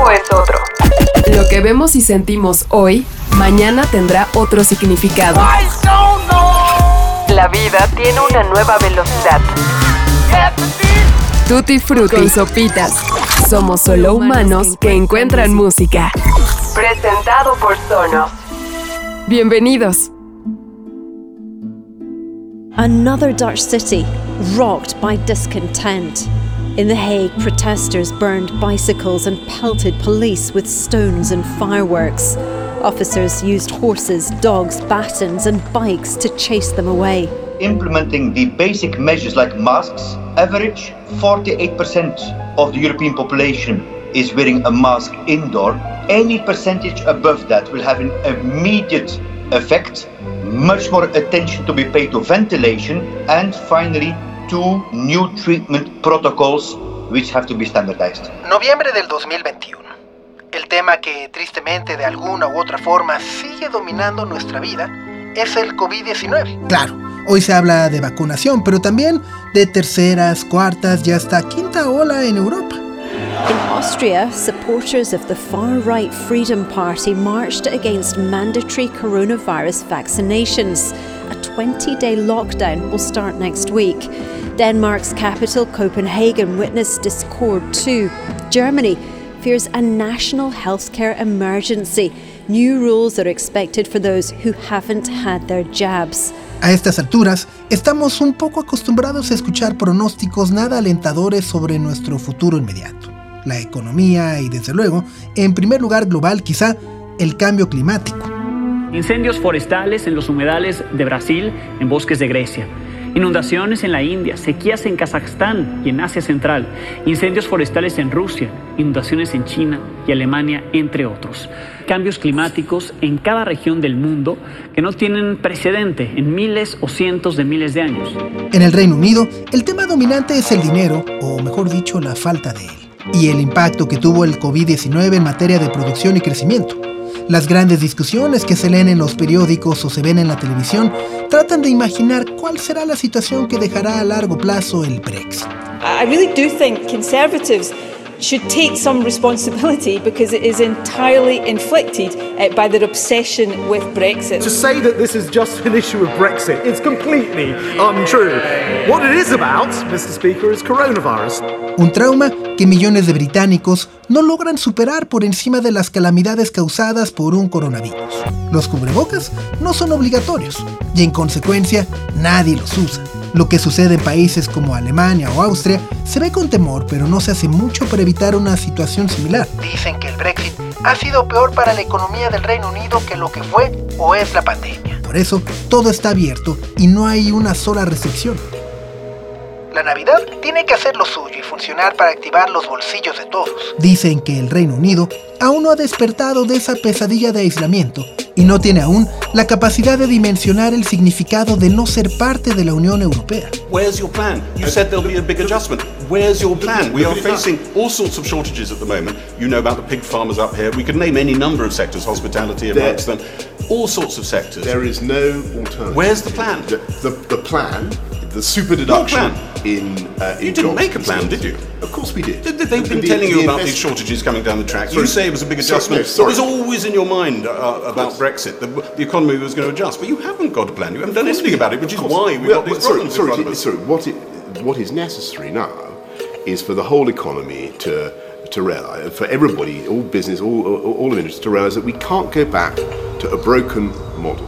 tiempo es otro. Lo que vemos y sentimos hoy, mañana tendrá otro significado. La vida tiene una nueva velocidad. Tutti Frutti Sopitas. Somos solo humanos que encuentran música. Presentado por Sonos. Bienvenidos. Another Dutch city rocked by discontent. In The Hague, protesters burned bicycles and pelted police with stones and fireworks. Officers used horses, dogs, batons, and bikes to chase them away. Implementing the basic measures like masks, average 48% of the European population is wearing a mask indoor. Any percentage above that will have an immediate effect. Much more attention to be paid to ventilation, and finally, two new treatment protocols which have to be standardized. Noviembre del 2021. El tema que tristemente de alguna u otra forma sigue dominando nuestra vida es el COVID-19. Claro, hoy se habla de vacunación, pero también de terceras, cuartas y hasta quinta ola en Europa. In Austria, supporters of the far right Freedom Party marched against mandatory coronavirus vaccinations. A 20 day lockdown will start next week. Denmark's capital, Copenhagen, witnessed discord too. Germany fears a national healthcare emergency. New rules are expected for those who haven't had their jabs. A estas alturas, estamos un poco acostumbrados a escuchar pronósticos nada alentadores sobre nuestro futuro inmediato. La economía y, desde luego, en primer lugar global, quizá el cambio climático. Incendios forestales en los humedales de Brasil, en bosques de Grecia. Inundaciones en la India, sequías en Kazajstán y en Asia Central, incendios forestales en Rusia, inundaciones en China y Alemania, entre otros. Cambios climáticos en cada región del mundo que no tienen precedente en miles o cientos de miles de años. En el Reino Unido, el tema dominante es el dinero, o mejor dicho, la falta de él, y el impacto que tuvo el COVID-19 en materia de producción y crecimiento. Las grandes discusiones que se leen en los periódicos o se ven en la televisión tratan de imaginar cuál será la situación que dejará a largo plazo el Brexit. I really do think conservatives should take some responsibility because it is entirely inflicted uh, by their obsession with Brexit. To say that this is just an issue of Brexit is completely untrue. What it is about, Mr. Speaker, is coronavirus. Un trauma que millones de británicos no logran superar por encima de las calamidades causadas por un coronavirus. Los cubrebocas no son obligatorios y en consecuencia nadie los usa. Lo que sucede en países como Alemania o Austria se ve con temor, pero no se hace mucho para evitar una situación similar. Dicen que el Brexit ha sido peor para la economía del Reino Unido que lo que fue o es la pandemia. Por eso, todo está abierto y no hay una sola restricción. La Navidad tiene que hacer lo suyo y funcionar para activar los bolsillos de todos. Dicen que el Reino Unido aún no ha despertado de esa pesadilla de aislamiento y no tiene aún la capacidad de dimensionar el significado de no ser parte de la Unión Europea. Where's your plan? You said there'll be a big adjustment. Where's your plan? We are facing all sorts of shortages at the moment. You know about the pig farmers up here. We could name any number of sectors, hospitality amongst them. All sorts of sectors. There is no alternative. Where's the plan? The, the, the plan, the super deduction in, uh, in You didn't make a plan, did you? Of course we did. They- They've been The- telling you the about these shortages coming down the track. Sorry. You say it was a big Sorry, adjustment. no, sorry. It was always in your mind uh, about Brexit. The, the economy was going to adjust, but you haven't got a plan. You haven't done anything about it, which is why we've Well, got these well, sorry, problems sorry, in front of us. sorry, what, it, what is necessary now is for the whole economy to to realize, for everybody, all business, all, all, all of industry, to realize that we can't go back to a broken model.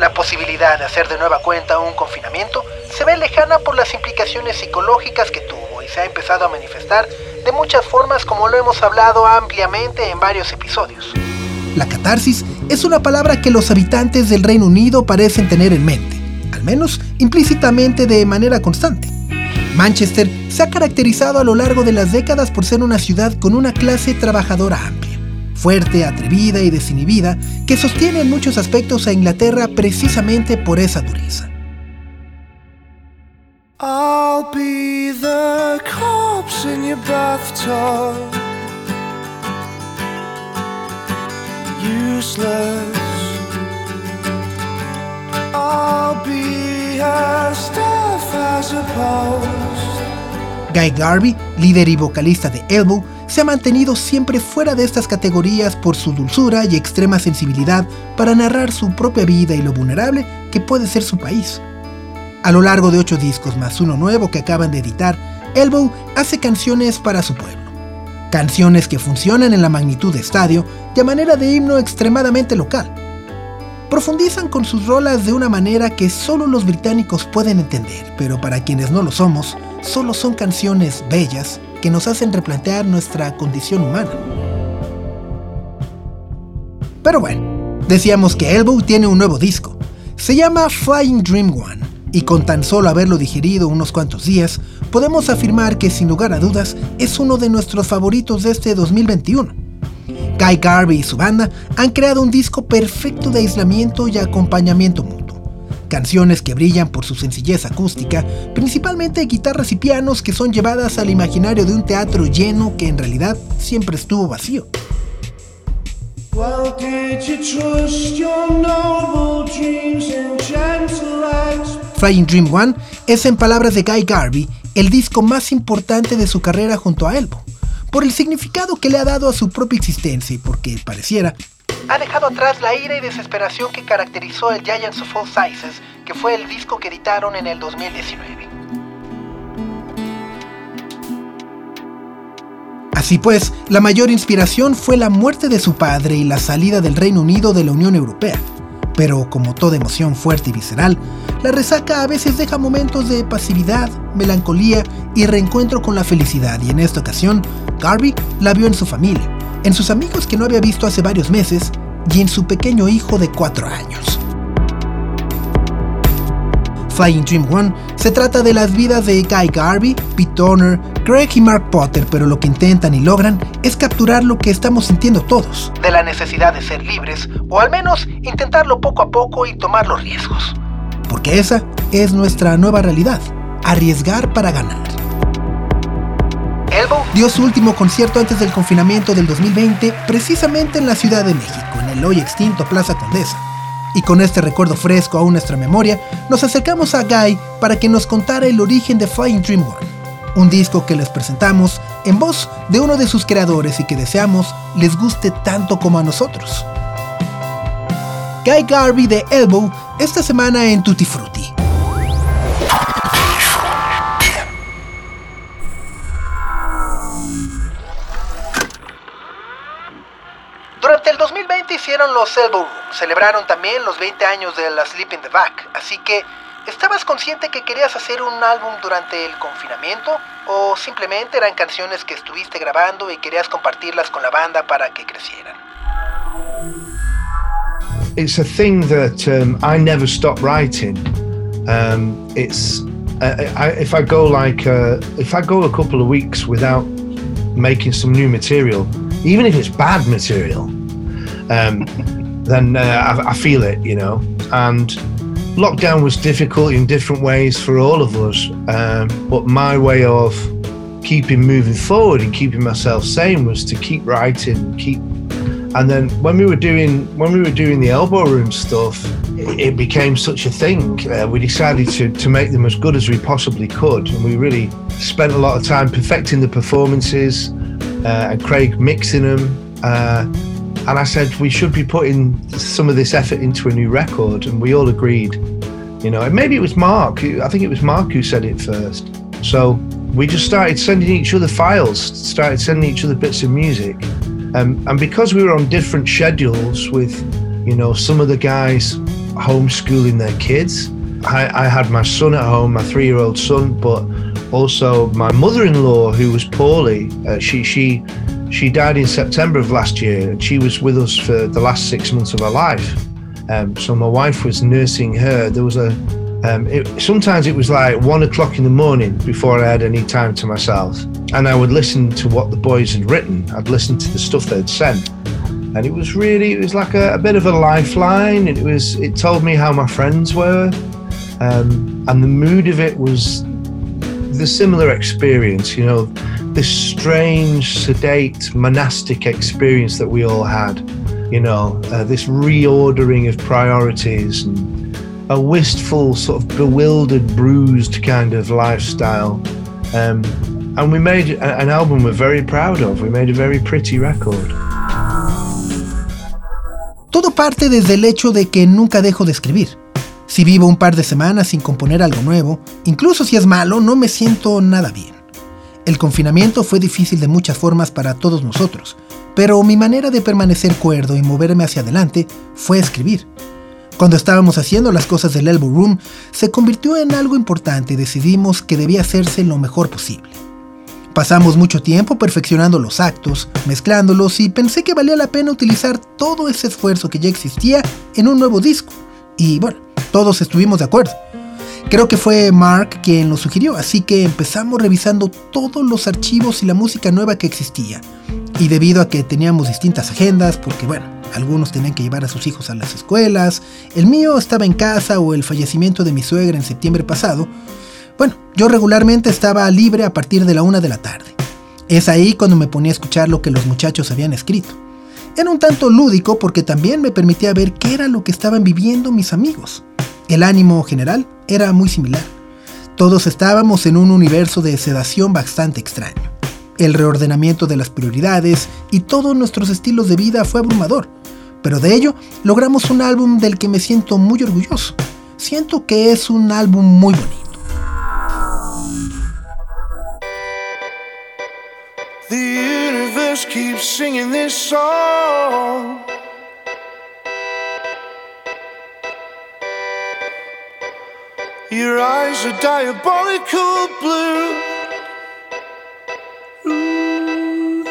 La posibilidad de hacer de nueva cuenta un confinamiento se ve lejana por las implicaciones psicológicas que tuvo y se ha empezado a manifestar de muchas formas como lo hemos hablado ampliamente en varios episodios. La catarsis es una palabra que los habitantes del Reino Unido parecen tener en mente, al menos implícitamente de manera constante. Manchester se ha caracterizado a lo largo de las décadas por ser una ciudad con una clase trabajadora amplia, fuerte, atrevida y desinhibida, que sostiene en muchos aspectos a Inglaterra precisamente por esa dureza. I'll be the corpse in your bathtub. Useless. I'll be as deaf as a post. Guy Garvey, líder y vocalista de Elbow, se ha mantenido siempre fuera de estas categorías por su dulzura y extrema sensibilidad para narrar su propia vida y lo vulnerable que puede ser su país. A lo largo de ocho discos más uno nuevo que acaban de editar, Elbow hace canciones para su pueblo. Canciones que funcionan en la magnitud de estadio y a manera de himno extremadamente local. Profundizan con sus rolas de una manera que solo los británicos pueden entender, pero para quienes no lo somos, solo son canciones bellas que nos hacen replantear nuestra condición humana. Pero bueno, decíamos que Elbow tiene un nuevo disco. Se llama Flying Dream One, y con tan solo haberlo digerido unos cuantos días, podemos afirmar que sin lugar a dudas es uno de nuestros favoritos de este 2021. Guy Garvey y su banda han creado un disco perfecto de aislamiento y acompañamiento mutuo. Canciones que brillan por su sencillez acústica, principalmente guitarras y pianos que son llevadas al imaginario de un teatro lleno que en realidad siempre estuvo vacío. Flying Dream One es, en palabras de Guy Garvey, el disco más importante de su carrera junto a Elbow, por el significado que le ha dado a su propia existencia y porque pareciera ha dejado atrás la ira y desesperación que caracterizó el Giants of All Sizes, que fue el disco que editaron en el 2019. Así pues, la mayor inspiración fue la muerte de su padre y la salida del Reino Unido de la Unión Europea. Pero como toda emoción fuerte y visceral, la resaca a veces deja momentos de pasividad, melancolía y reencuentro con la felicidad y en esta ocasión, Garvey la vio en su familia, en sus amigos que no había visto hace varios meses y en su pequeño hijo de cuatro años. Flying Dream One se trata de las vidas de Guy Garvey, Pete Turner, Greg y Mark Potter, pero lo que intentan y logran es capturar lo que estamos sintiendo todos. De la necesidad de ser libres, o al menos intentarlo poco a poco y tomar los riesgos. Porque esa es nuestra nueva realidad, arriesgar para ganar. Dio su último concierto antes del confinamiento del 2020 precisamente en la Ciudad de México, en el hoy extinto Plaza Condesa. Y con este recuerdo fresco aún nuestra memoria, nos acercamos a Guy para que nos contara el origen de Flying Dream One, un disco que les presentamos en voz de uno de sus creadores y que deseamos les guste tanto como a nosotros. Guy Garvey de Elbow esta semana en Tutti Frutti. Hicieron los Elbow Room, celebraron también los 20 años de la Sleep in the Back, así que ¿estabas consciente que querías hacer un álbum durante el confinamiento? ¿O simplemente eran canciones que estuviste grabando y querías compartirlas con la banda para que crecieran? It's a thing that um, I never stop writing. Um, it's uh, I, if I go like uh, if I go a couple of weeks without making some new material, even if it's bad material, um, then uh, I, I, feel it, you know. And lockdown was difficult in different ways for all of us, um, but my way of keeping moving forward and keeping myself sane was to keep writing, keep. And then when we were doing when we were doing the elbow room stuff, it, became such a thing. Uh, we decided to to make them as good as we possibly could, and we really spent a lot of time perfecting the performances uh, and Craig mixing them. Uh, and I said we should be putting some of this effort into a new record, and we all agreed. You know, and maybe it was Mark. I think it was Mark who said it first. So we just started sending each other files, started sending each other bits of music, um, and because we were on different schedules with, you know, some of the guys homeschooling their kids. I, I had my son at home, my three-year-old son, but also my mother-in-law who was poorly. Uh, she she she died in September of last year, and she was with us for the last six months of her life. Um, so my wife was nursing her. There was a um, it, sometimes it was like one o'clock in the morning before I had any time to myself, and I would listen to what the boys had written. I'd listen to the stuff they'd sent, and it was really it was like a, a bit of a lifeline. It was it told me how my friends were, um, and the mood of it was the similar experience. You know, this strange, sedate, monastic experience that we all had. You know, uh, this reordering of priorities and a wistful, sort of bewildered, bruised kind of lifestyle. Um, and we made an album we're very proud of. We made a very pretty record. Todo parte desde el hecho de que nunca dejo de escribir. Si vivo un par de semanas sin componer algo nuevo, incluso si es malo, no me siento nada bien. El confinamiento fue difícil de muchas formas para todos nosotros, pero mi manera de permanecer cuerdo y moverme hacia adelante fue escribir. Cuando estábamos haciendo las cosas del Elbow Room, se convirtió en algo importante y decidimos que debía hacerse lo mejor posible. Pasamos mucho tiempo perfeccionando los actos, mezclándolos y pensé que valía la pena utilizar todo ese esfuerzo que ya existía en un nuevo disco. Y bueno, todos estuvimos de acuerdo. Creo que fue Mark quien lo sugirió, así que empezamos revisando todos los archivos y la música nueva que existía. Y debido a que teníamos distintas agendas, porque bueno, algunos tenían que llevar a sus hijos a las escuelas, el mío estaba en casa o el fallecimiento de mi suegra en septiembre pasado, bueno, yo regularmente estaba libre a partir de la una de la tarde. Es ahí cuando me ponía a escuchar lo que los muchachos habían escrito. Era un tanto lúdico porque también me permitía ver qué era lo que estaban viviendo mis amigos. El ánimo general era muy similar. Todos estábamos en un universo de sedación bastante extraño. El reordenamiento de las prioridades y todos nuestros estilos de vida fue abrumador, pero de ello logramos un álbum del que me siento muy orgulloso. Siento que es un álbum muy bonito. Your eyes are diabolical blue. Ooh.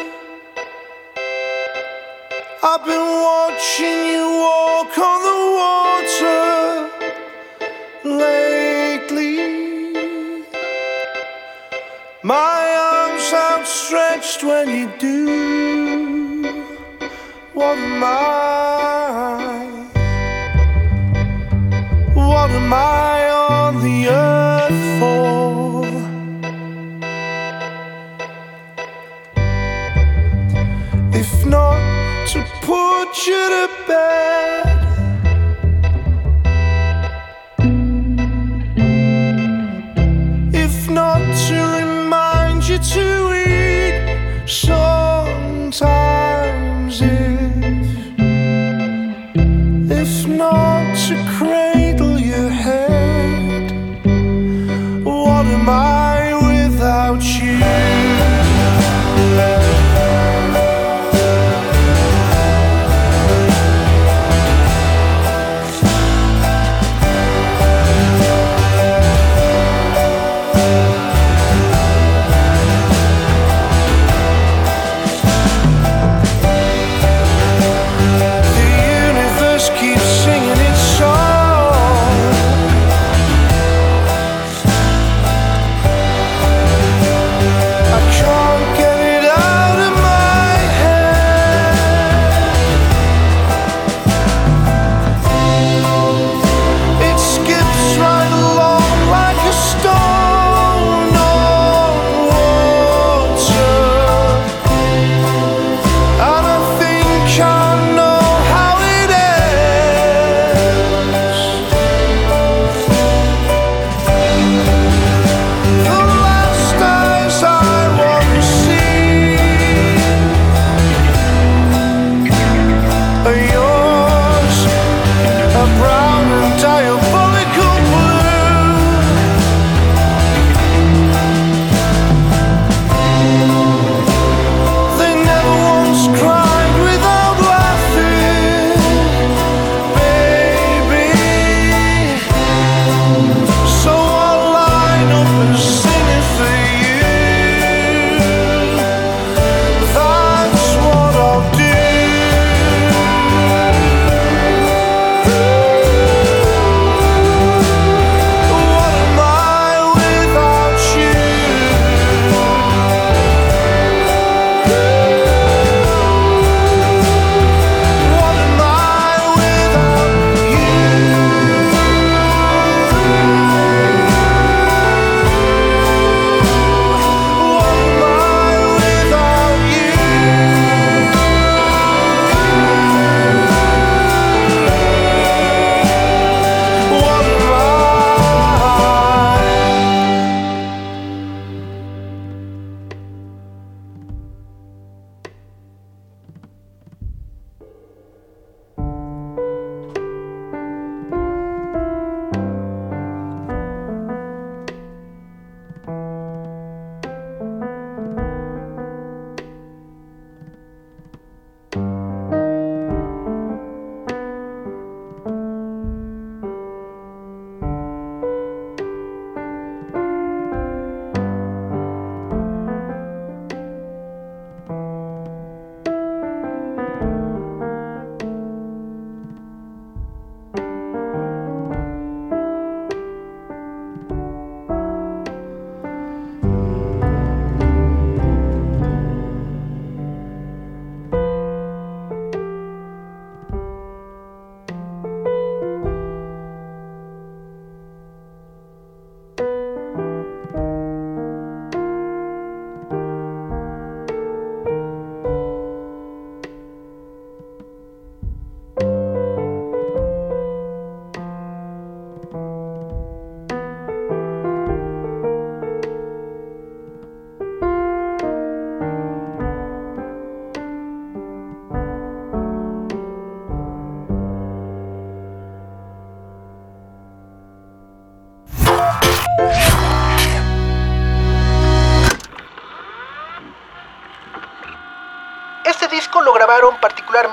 I've been watching you walk on the water lately. My arms outstretched when you do. What am I? What am I not to put you to bed. If not to remind you to eat sometimes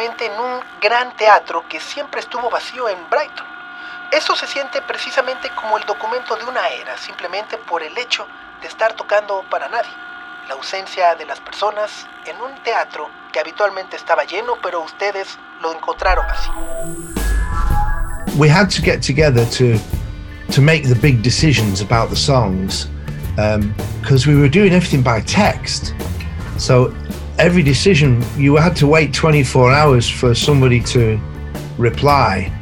en un gran teatro que siempre estuvo vacío en Brighton. Eso se siente precisamente como el documento de una era, simplemente por el hecho de estar tocando para nadie. La ausencia de las personas en un teatro que habitualmente estaba lleno, pero ustedes lo encontraron así. We had to get together to to make the big decisions about the songs because um, we were doing everything by text. So every decision you had to wait 24 hours for somebody to reply.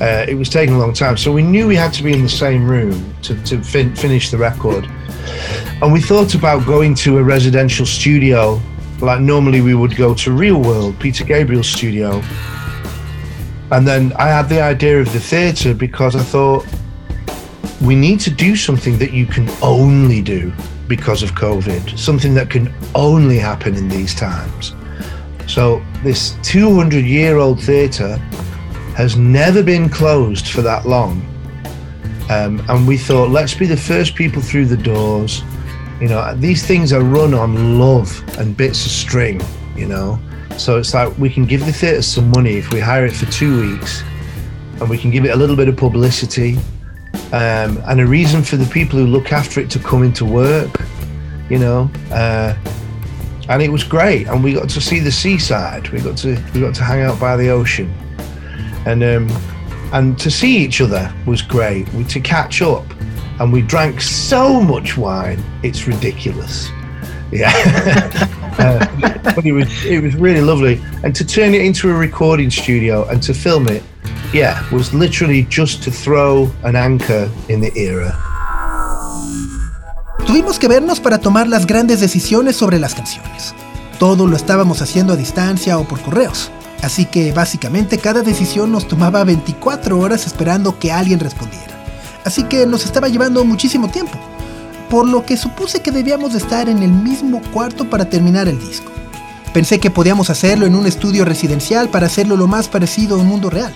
Uh, it was taking a long time, so we knew we had to be in the same room to, to fin- finish the record. And we thought about going to a residential studio, like normally we would go to Real World, Peter Gabriel's studio. And then I had the idea of the theatre because I thought we need to do something that you can only do because of COVID, something that can only happen in these times. So, this 200 year old theatre has never been closed for that long. Um, and we thought, let's be the first people through the doors. You know, these things are run on love and bits of string, you know. So it's like we can give the theatre some money if we hire it for two weeks and we can give it a little bit of publicity um, and a reason for the people who look after it to come into work, you know. Uh, and it was great, and we got to see the seaside. We got to we got to hang out by the ocean, and um, and to see each other was great. We to catch up, and we drank so much wine, it's ridiculous. Yeah, uh, but it was it was really lovely, and to turn it into a recording studio and to film it yeah, was literally just to throw an anchor in the era. Tuvimos que vernos para tomar las grandes decisiones sobre las canciones. Todo lo estábamos haciendo a distancia o por correos. Así que básicamente cada decisión nos tomaba 24 horas esperando que alguien respondiera. Así que nos estaba llevando muchísimo tiempo. Por lo que supuse que debíamos de estar en el mismo cuarto para terminar el disco. Pensé que podíamos hacerlo en un estudio residencial para hacerlo lo más parecido a un mundo real.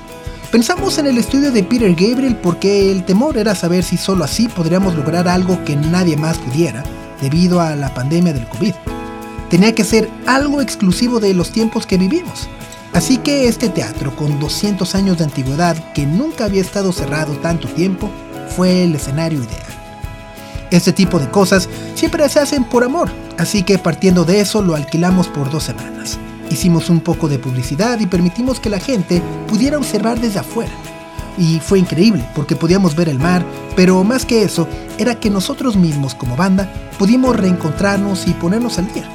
Pensamos en el estudio de Peter Gabriel porque el temor era saber si solo así podríamos lograr algo que nadie más pudiera, debido a la pandemia del COVID. Tenía que ser algo exclusivo de los tiempos que vivimos. Así que este teatro, con 200 años de antigüedad que nunca había estado cerrado tanto tiempo, fue el escenario ideal. Este tipo de cosas siempre se hacen por amor, así que partiendo de eso lo alquilamos por dos semanas. Hicimos un poco de publicidad y permitimos que la gente pudiera observar desde afuera. Y fue increíble porque podíamos ver el mar, pero más que eso, era que nosotros mismos como banda pudimos reencontrarnos y ponernos al día.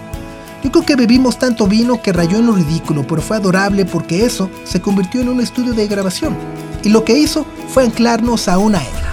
Yo creo que bebimos tanto vino que rayó en lo ridículo, pero fue adorable porque eso se convirtió en un estudio de grabación. Y lo que hizo fue anclarnos a una era.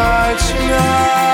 touch now.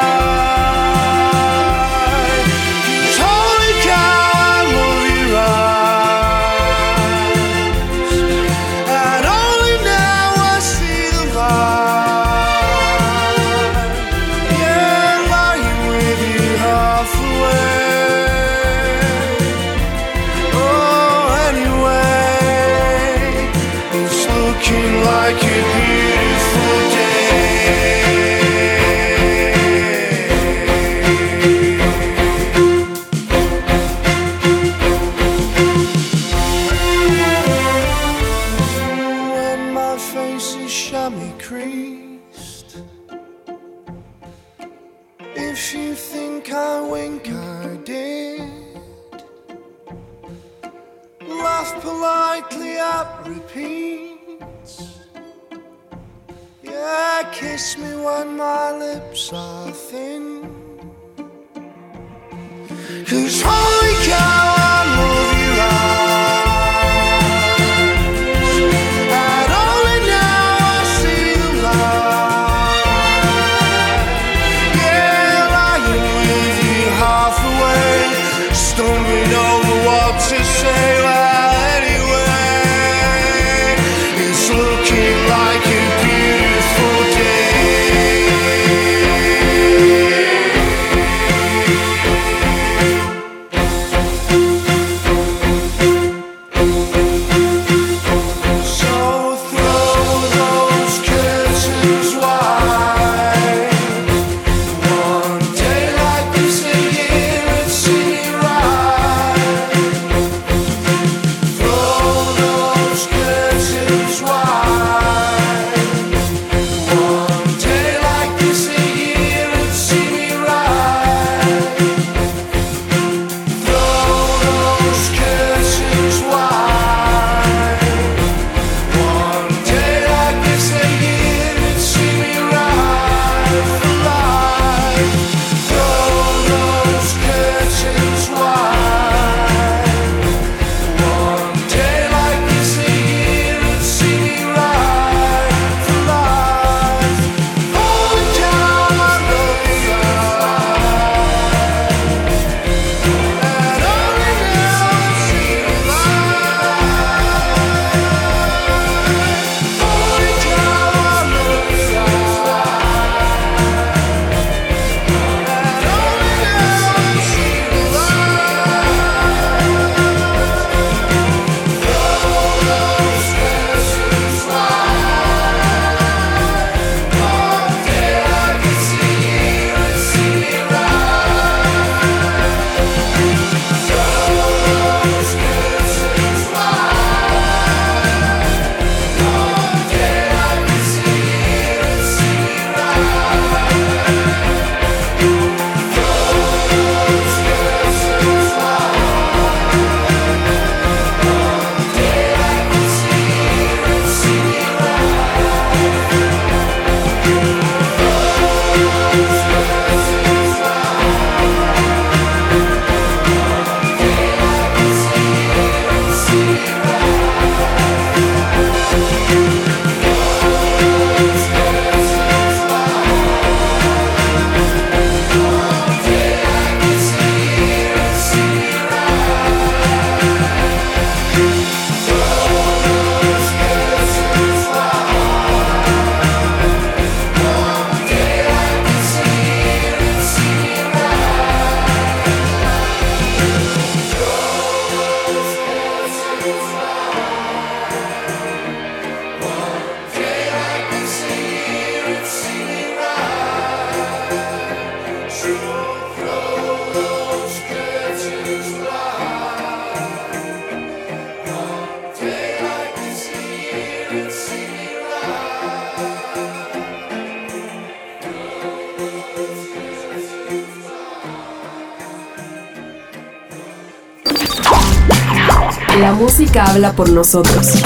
Habla por nosotros.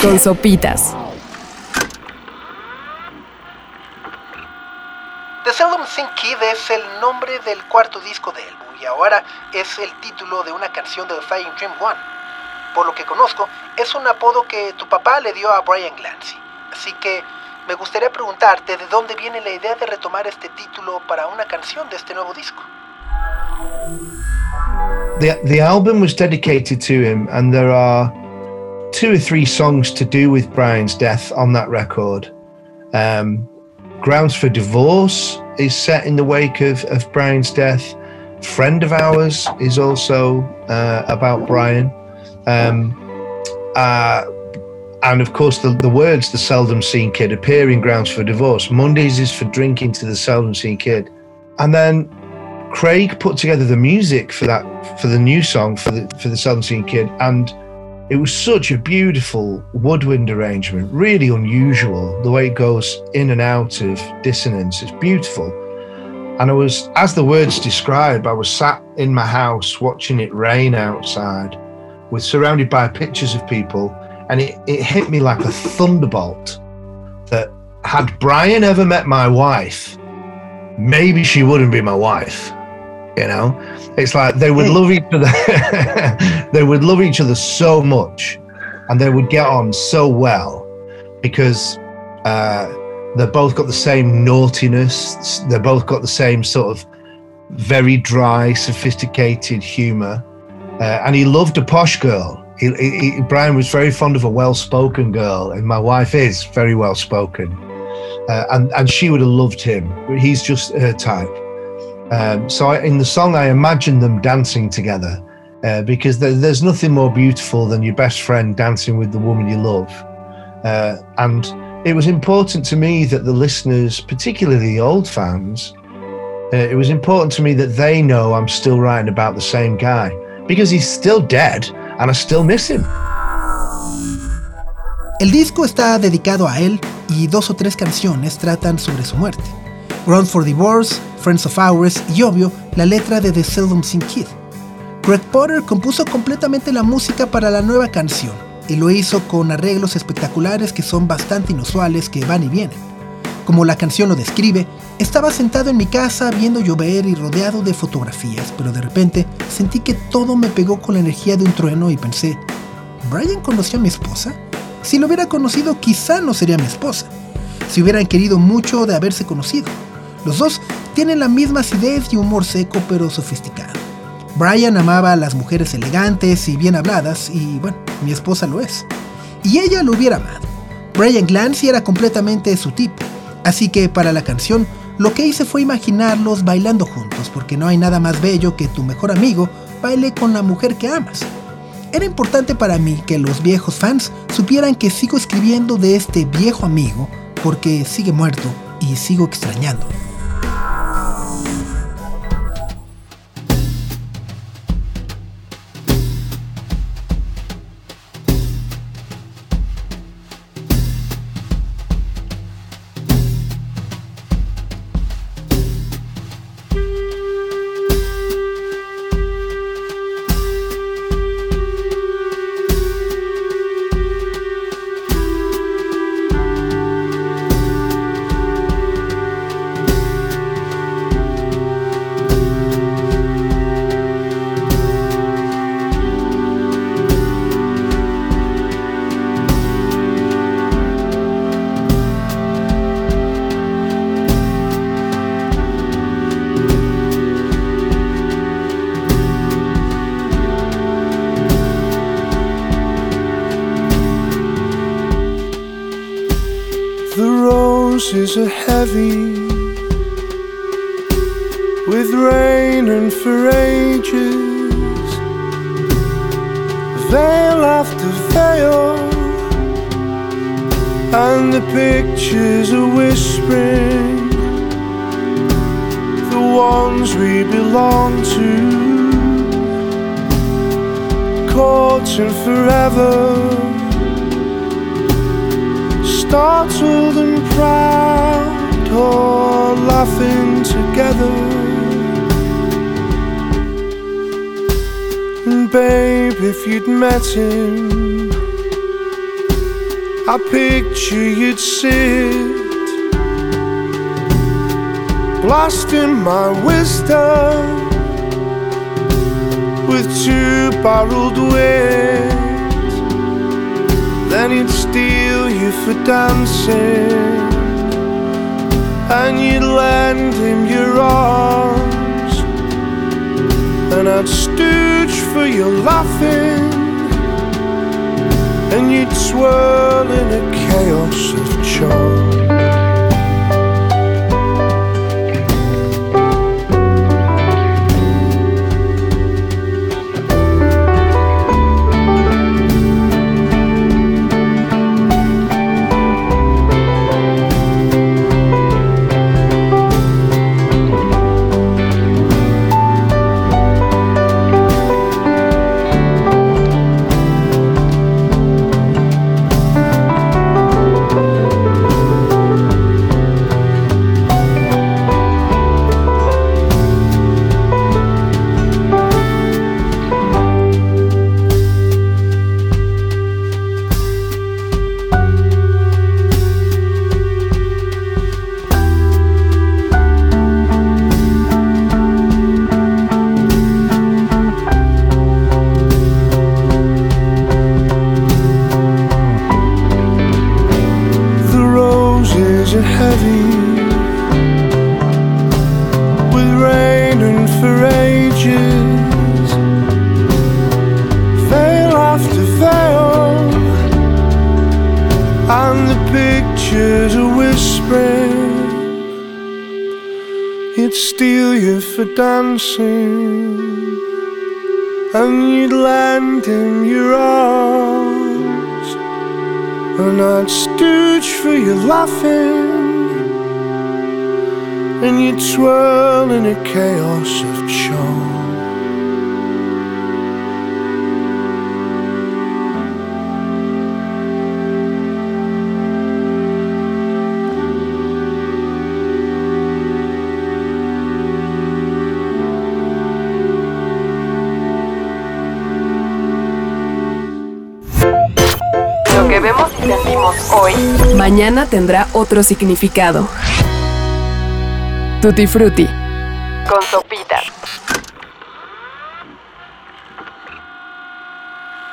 Con sopitas. The Seldom Seen Kid es el nombre del cuarto disco de Elbow y ahora es el título de una canción de Flying Dream One. Por lo que conozco, es un apodo que tu papá le dio a Brian Glancy. Así que me gustaría preguntarte de dónde viene la idea de retomar este título para una canción de este nuevo disco. The the album was dedicated to him, and there are two or three songs to do with Brian's death on that record. Um, Grounds for Divorce is set in the wake of, of Brian's death. Friend of ours is also uh, about Brian. Um, uh, and of course, the, the words the seldom seen kid appear in Grounds for Divorce. Mondays is for drinking to the seldom seen kid. And then Craig put together the music for that for the new song for the for the Seldom Seen Kid, and it was such a beautiful woodwind arrangement, really unusual. The way it goes in and out of dissonance, it's beautiful. And I was, as the words describe, I was sat in my house watching it rain outside, with surrounded by pictures of people, and it, it hit me like a thunderbolt that had Brian ever met my wife, maybe she wouldn't be my wife. You know, it's like they would love each other. they would love each other so much, and they would get on so well because uh, they both got the same naughtiness. They both got the same sort of very dry, sophisticated humor, uh, and he loved a posh girl. He, he, Brian was very fond of a well-spoken girl, and my wife is very well-spoken, uh, and and she would have loved him. He's just her type. Um, so I, in the song, I imagine them dancing together uh, because there, there's nothing more beautiful than your best friend dancing with the woman you love. Uh, and it was important to me that the listeners, particularly the old fans, uh, it was important to me that they know I'm still writing about the same guy because he's still dead and I still miss him. El disco está dedicado a él y dos o tres canciones tratan sobre su muerte. Run for Divorce, Friends of Ours y obvio, la letra de The Seldom Seen Kid. Greg Potter compuso completamente la música para la nueva canción y lo hizo con arreglos espectaculares que son bastante inusuales que van y vienen. Como la canción lo describe, estaba sentado en mi casa viendo llover y rodeado de fotografías, pero de repente sentí que todo me pegó con la energía de un trueno y pensé, ¿Brian conoció a mi esposa? Si lo hubiera conocido quizá no sería mi esposa. Si hubieran querido mucho de haberse conocido. Los dos tienen la misma acidez y humor seco pero sofisticado. Brian amaba a las mujeres elegantes y bien habladas y bueno, mi esposa lo es. Y ella lo hubiera amado. Brian Glancy era completamente su tipo. Así que para la canción lo que hice fue imaginarlos bailando juntos porque no hay nada más bello que tu mejor amigo baile con la mujer que amas. Era importante para mí que los viejos fans supieran que sigo escribiendo de este viejo amigo porque sigue muerto y sigo extrañando. roses are heavy with rain and for ages, veil after veil, and the pictures are whispering the ones we belong to, caught in forever startled and proud, all laughing together. And babe, if you'd met him, I picture you'd sit, blasting my wisdom with two-barreled wit. Then he'd steal for dancing And you'd lend him your arms. And I'd stooge for your laughing And you'd swirl in a chaos of charm dancing, and you'd land in your arms, and I'd stooge for you laughing, and you'd swirl in a chaos of hoy, mañana tendrá otro significado. Tutti Frutti. Con sopitas.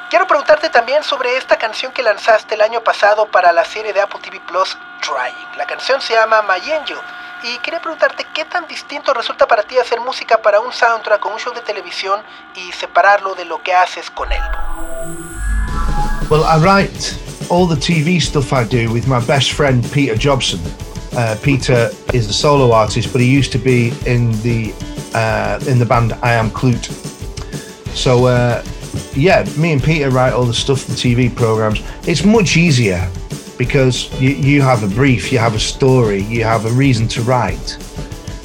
Quiero preguntarte también sobre esta canción que lanzaste el año pasado para la serie de Apple TV Plus, Trying. La canción se llama My Angel. Y quería preguntarte qué tan distinto resulta para ti hacer música para un soundtrack o un show de televisión y separarlo de lo que haces con él. Well, I write all the TV stuff I do with my best friend Peter Jobson. Uh, Peter is a solo artist, but he used to be in the uh, in the band I Am Clute. So uh, yeah, me and Peter write all the stuff for TV programs. It's much easier because you, you have a brief, you have a story, you have a reason to write,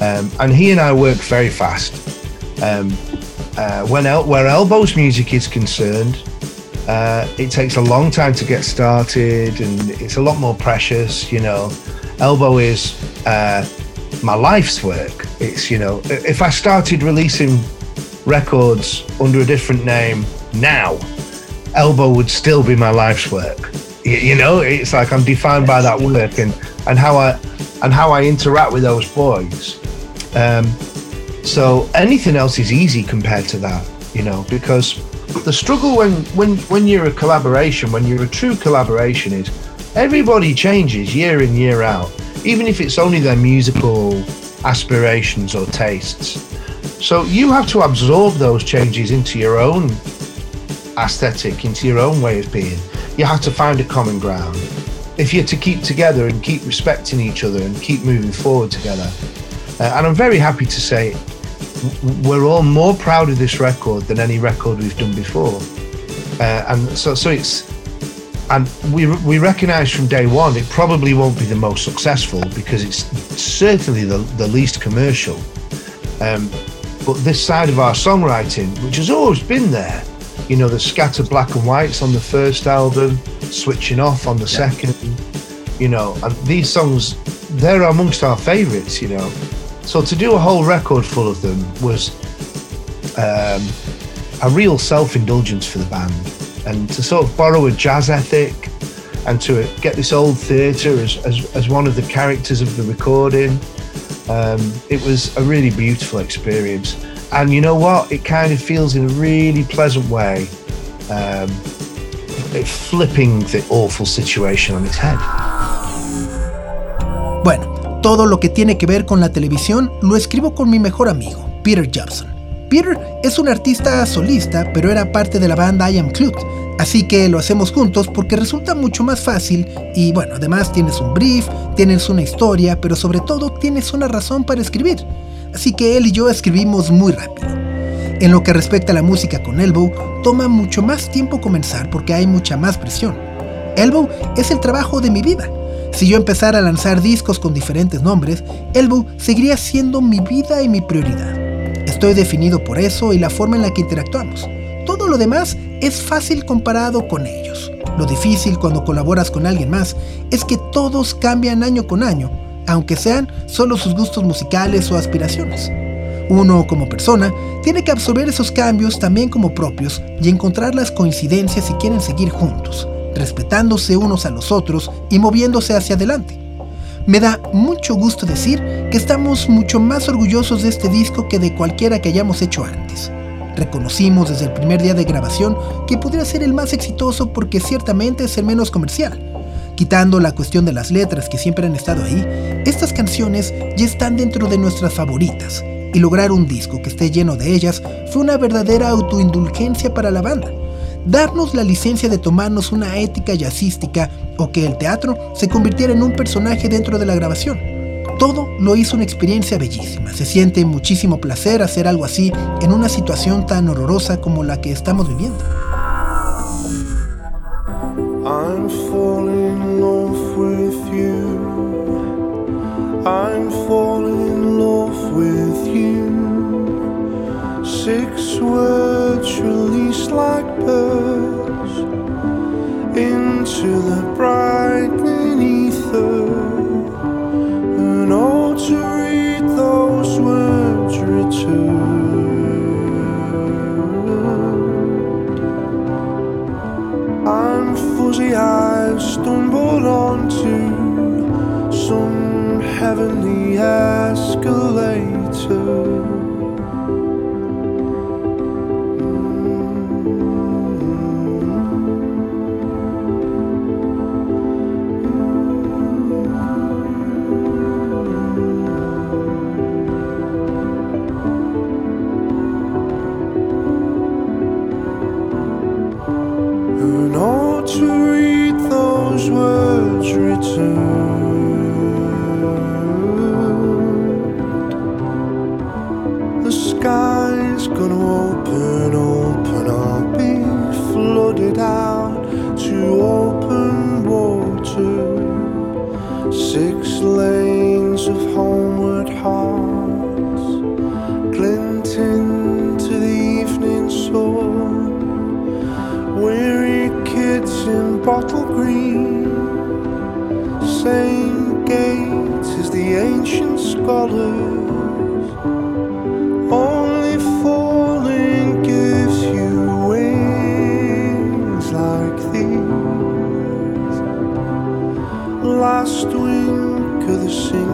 um, and he and I work very fast. Um, uh, when El- where Elbow's music is concerned, uh, it takes a long time to get started and it's a lot more precious you know. Elbow is uh, my life's work. It's you know if i started releasing records under a different name now elbow would still be my life's work. Y- you know it's like i'm defined by that work and and how i and how i interact with those boys. Um, so anything else is easy compared to that you know because the struggle when when when you're a collaboration when you're a true collaboration is everybody changes year in year out even if it's only their musical aspirations or tastes. So you have to absorb those changes into your own aesthetic into your own way of being. You have to find a common ground. If you're to keep together and keep respecting each other and keep moving forward together uh, and i'm very happy to say we're all more proud of this record than any record we've done before. Uh, and so, so it's, and we we recognise from day one it probably won't be the most successful because it's certainly the, the least commercial. Um, but this side of our songwriting, which has always been there, you know, the scattered black and whites on the first album, switching off on the second, you know, and these songs, they're amongst our favourites, you know. So to do a whole record full of them was um, a real self-indulgence for the band, and to sort of borrow a jazz ethic and to get this old theatre as, as, as one of the characters of the recording. Um, it was a really beautiful experience, and you know what? It kind of feels in a really pleasant way, um, flipping the awful situation on its head. Bueno, todo lo que tiene que ver con la televisión lo escribo con mi mejor amigo, Peter Jobson. Peter es un artista solista, pero era parte de la banda I Am Clute, así que lo hacemos juntos porque resulta mucho más fácil y bueno, además tienes un brief, tienes una historia, pero sobre todo tienes una razón para escribir. Así que él y yo escribimos muy rápido. En lo que respecta a la música con Elbow, toma mucho más tiempo comenzar porque hay mucha más presión. Elbow es el trabajo de mi vida. Si yo empezara a lanzar discos con diferentes nombres, Elbow seguiría siendo mi vida y mi prioridad. Estoy definido por eso y la forma en la que interactuamos. Todo lo demás es fácil comparado con ellos. Lo difícil cuando colaboras con alguien más es que todos cambian año con año, aunque sean solo sus gustos musicales o aspiraciones. Uno como persona tiene que absorber esos cambios también como propios y encontrar las coincidencias si quieren seguir juntos, respetándose unos a los otros y moviéndose hacia adelante. Me da mucho gusto decir que estamos mucho más orgullosos de este disco que de cualquiera que hayamos hecho antes. Reconocimos desde el primer día de grabación que podría ser el más exitoso porque ciertamente es el menos comercial. Quitando la cuestión de las letras que siempre han estado ahí, estas canciones ya están dentro de nuestras favoritas y lograr un disco que esté lleno de ellas fue una verdadera autoindulgencia para la banda. Darnos la licencia de tomarnos una ética jazzística o que el teatro se convirtiera en un personaje dentro de la grabación. Todo lo hizo una experiencia bellísima. Se siente muchísimo placer hacer algo así en una situación tan horrorosa como la que estamos viviendo. I'm falling in love with you. I'm falling in love with you. Released like birds into the brightening ether. And all to read those words return. I'm fuzzy, I've stumbled onto some heavenly escalator. Sky's gonna open, open, I'll be flooded out to open water. Six lanes of homeward hearts glint into the evening sun. Weary kids in bottle green, same gait as the ancient scholars. sing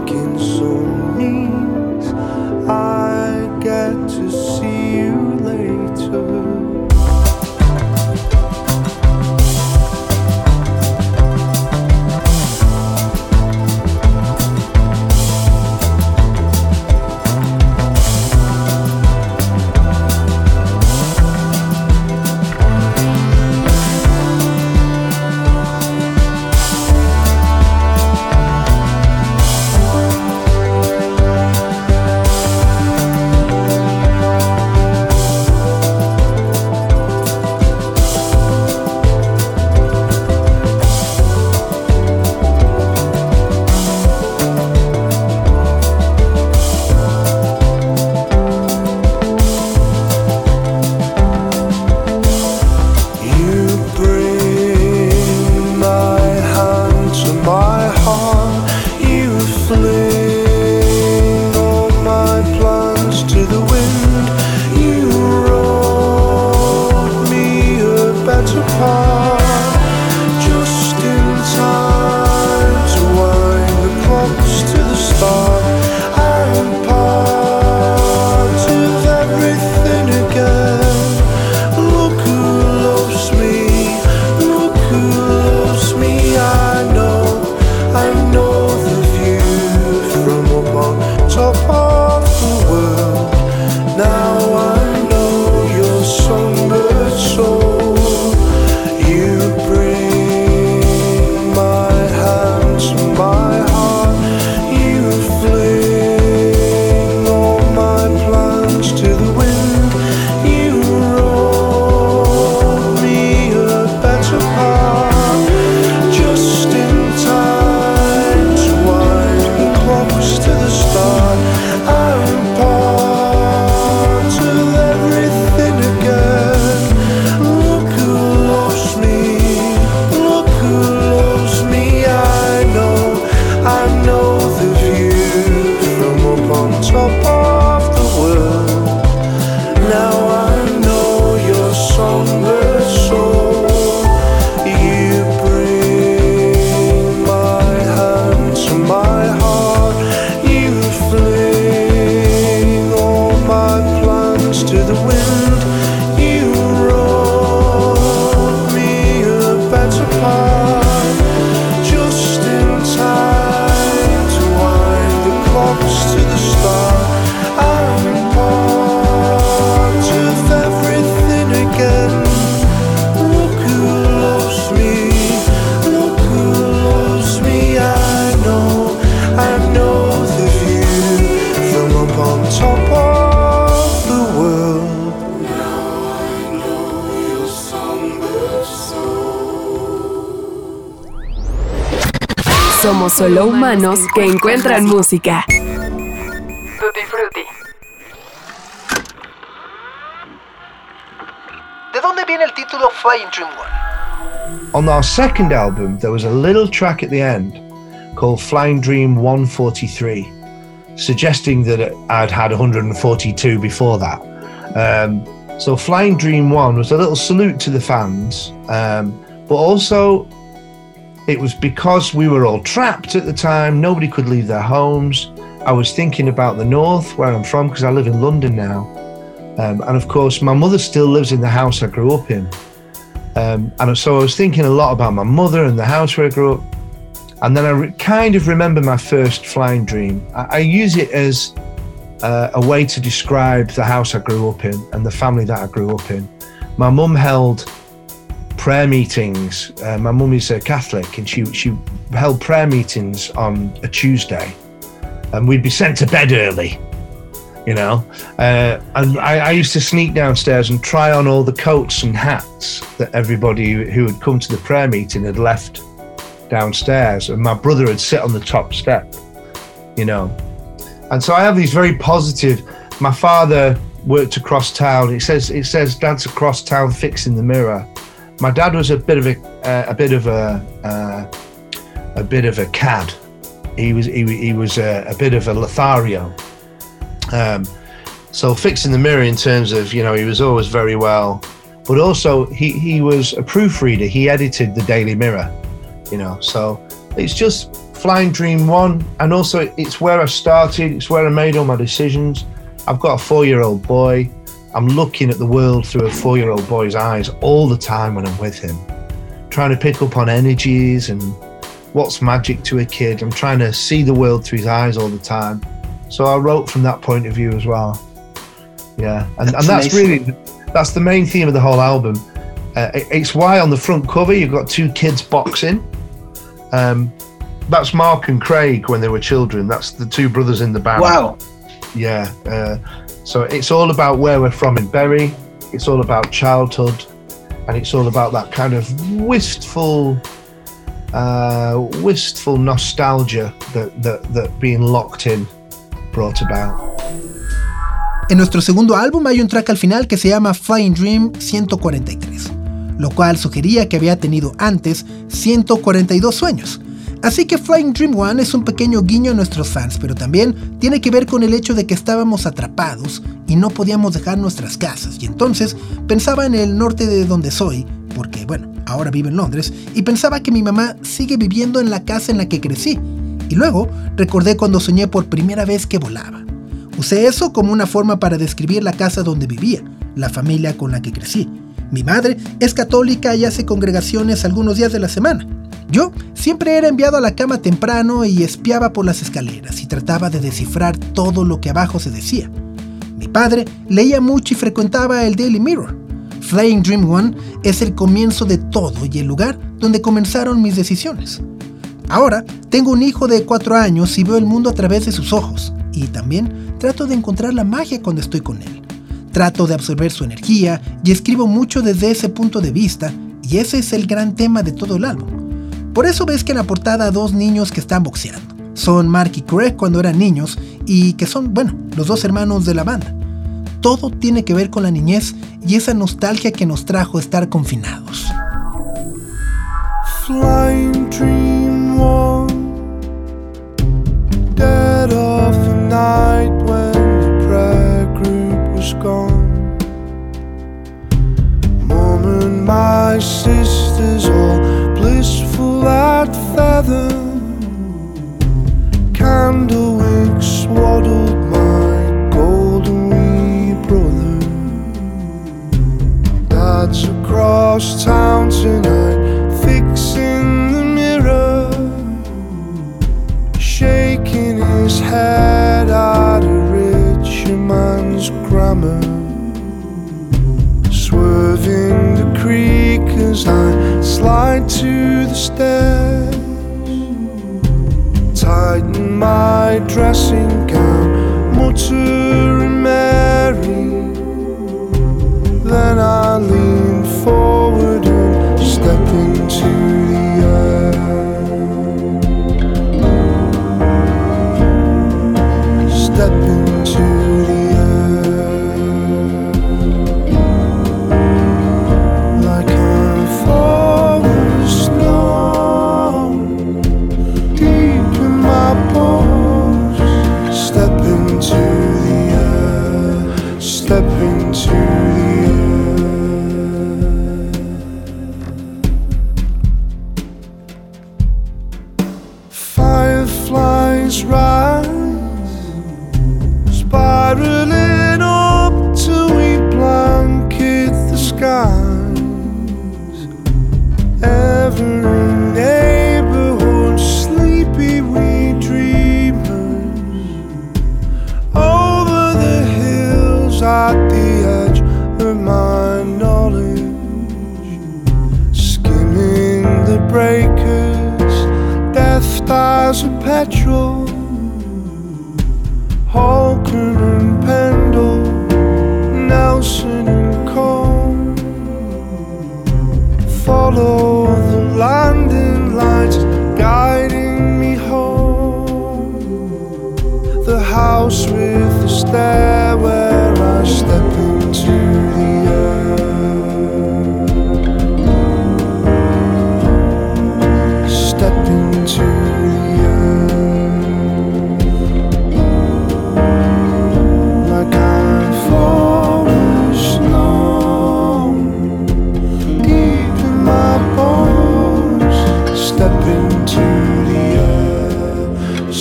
Somos solo humanos que encuentran música. Tutti Frutti. ¿De dónde viene el título Flying Dream One? On our second album, there was a little track at the end called Flying Dream 143, suggesting that I'd had 142 before that. Um, so Flying Dream 1 was a little salute to the fans, um, but also it was because we were all trapped at the time, nobody could leave their homes. I was thinking about the north, where I'm from, because I live in London now. Um, and of course, my mother still lives in the house I grew up in. Um, and so I was thinking a lot about my mother and the house where I grew up. And then I re- kind of remember my first flying dream. I, I use it as uh, a way to describe the house I grew up in and the family that I grew up in. My mum held prayer meetings. Uh, my mum is a Catholic, and she she held prayer meetings on a Tuesday, and we'd be sent to bed early. You know, uh, and I, I used to sneak downstairs and try on all the coats and hats that everybody who had come to the prayer meeting had left downstairs, and my brother would sit on the top step. You know, and so I have these very positive. My father worked across town. It says it says dad's across town fixing the mirror. My dad was a bit of a uh, a bit of a uh, a bit of a cad. He was he, he was a, a bit of a Lothario. Um, so fixing the mirror in terms of you know he was always very well, but also he he was a proofreader. He edited the Daily Mirror, you know. So it's just Flying Dream One, and also it's where I started. It's where I made all my decisions. I've got a four-year-old boy. I'm looking at the world through a four-year-old boy's eyes all the time when I'm with him, trying to pick up on energies and what's magic to a kid. I'm trying to see the world through his eyes all the time. So I wrote from that point of view as well. Yeah, and that's, and that's really that's the main theme of the whole album. Uh, it- it's why on the front cover you've got two kids boxing. Um, that's Mark and Craig when they were children. That's the two brothers in the band. Wow. Yeah. Uh, so it's all about where we're from in Bury. It's all about childhood, and it's all about that kind of wistful, uh, wistful nostalgia that, that that being locked in brought about. En nuestro segundo álbum hay un track al final que se llama Flying Dream 143, lo cual sugería que había tenido antes 142 sueños. Así que Flying Dream One es un pequeño guiño a nuestros fans, pero también tiene que ver con el hecho de que estábamos atrapados y no podíamos dejar nuestras casas. Y entonces pensaba en el norte de donde soy, porque bueno, ahora vivo en Londres, y pensaba que mi mamá sigue viviendo en la casa en la que crecí. Y luego recordé cuando soñé por primera vez que volaba. Usé eso como una forma para describir la casa donde vivía, la familia con la que crecí. Mi madre es católica y hace congregaciones algunos días de la semana. Yo siempre era enviado a la cama temprano y espiaba por las escaleras y trataba de descifrar todo lo que abajo se decía. Mi padre leía mucho y frecuentaba el Daily Mirror. Flying Dream One es el comienzo de todo y el lugar donde comenzaron mis decisiones. Ahora tengo un hijo de 4 años y veo el mundo a través de sus ojos. Y también trato de encontrar la magia cuando estoy con él. Trato de absorber su energía y escribo mucho desde ese punto de vista y ese es el gran tema de todo el álbum. Por eso ves que en la portada dos niños que están boxeando. Son Mark y Craig cuando eran niños y que son, bueno, los dos hermanos de la banda. Todo tiene que ver con la niñez y esa nostalgia que nos trajo estar confinados. Flying dream one Dead of the night when the prayer group was gone Mom and my sisters all blissful at feather Candlewick swaddled my golden wee brother. Dad's across town tonight fixing the mirror, shaking his head dash Tighten my dressing gown. More to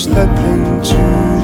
不认输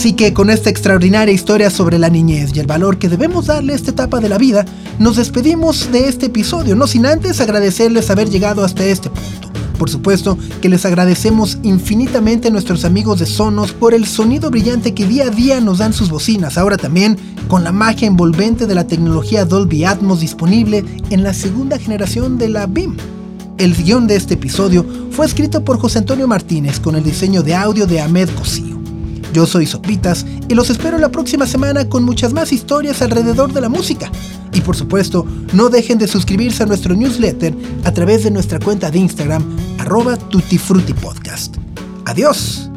Así que con esta extraordinaria historia sobre la niñez y el valor que debemos darle a esta etapa de la vida, nos despedimos de este episodio, no sin antes agradecerles haber llegado hasta este punto. Por supuesto que les agradecemos infinitamente a nuestros amigos de Sonos por el sonido brillante que día a día nos dan sus bocinas, ahora también con la magia envolvente de la tecnología Dolby Atmos disponible en la segunda generación de la BIM. El guion de este episodio fue escrito por José Antonio Martínez con el diseño de audio de Ahmed Cosío. Yo soy Sopitas y los espero la próxima semana con muchas más historias alrededor de la música. Y por supuesto, no dejen de suscribirse a nuestro newsletter a través de nuestra cuenta de Instagram, arroba tutifrutipodcast. Adiós.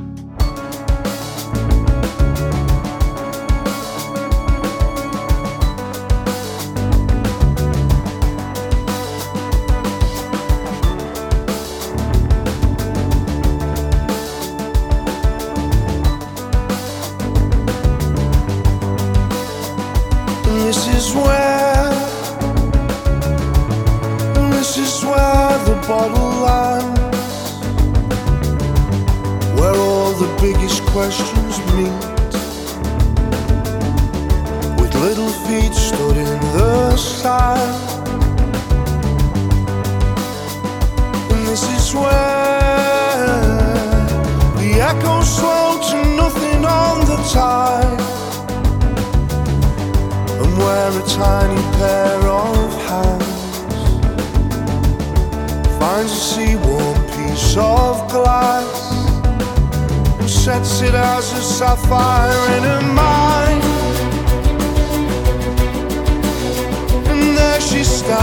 está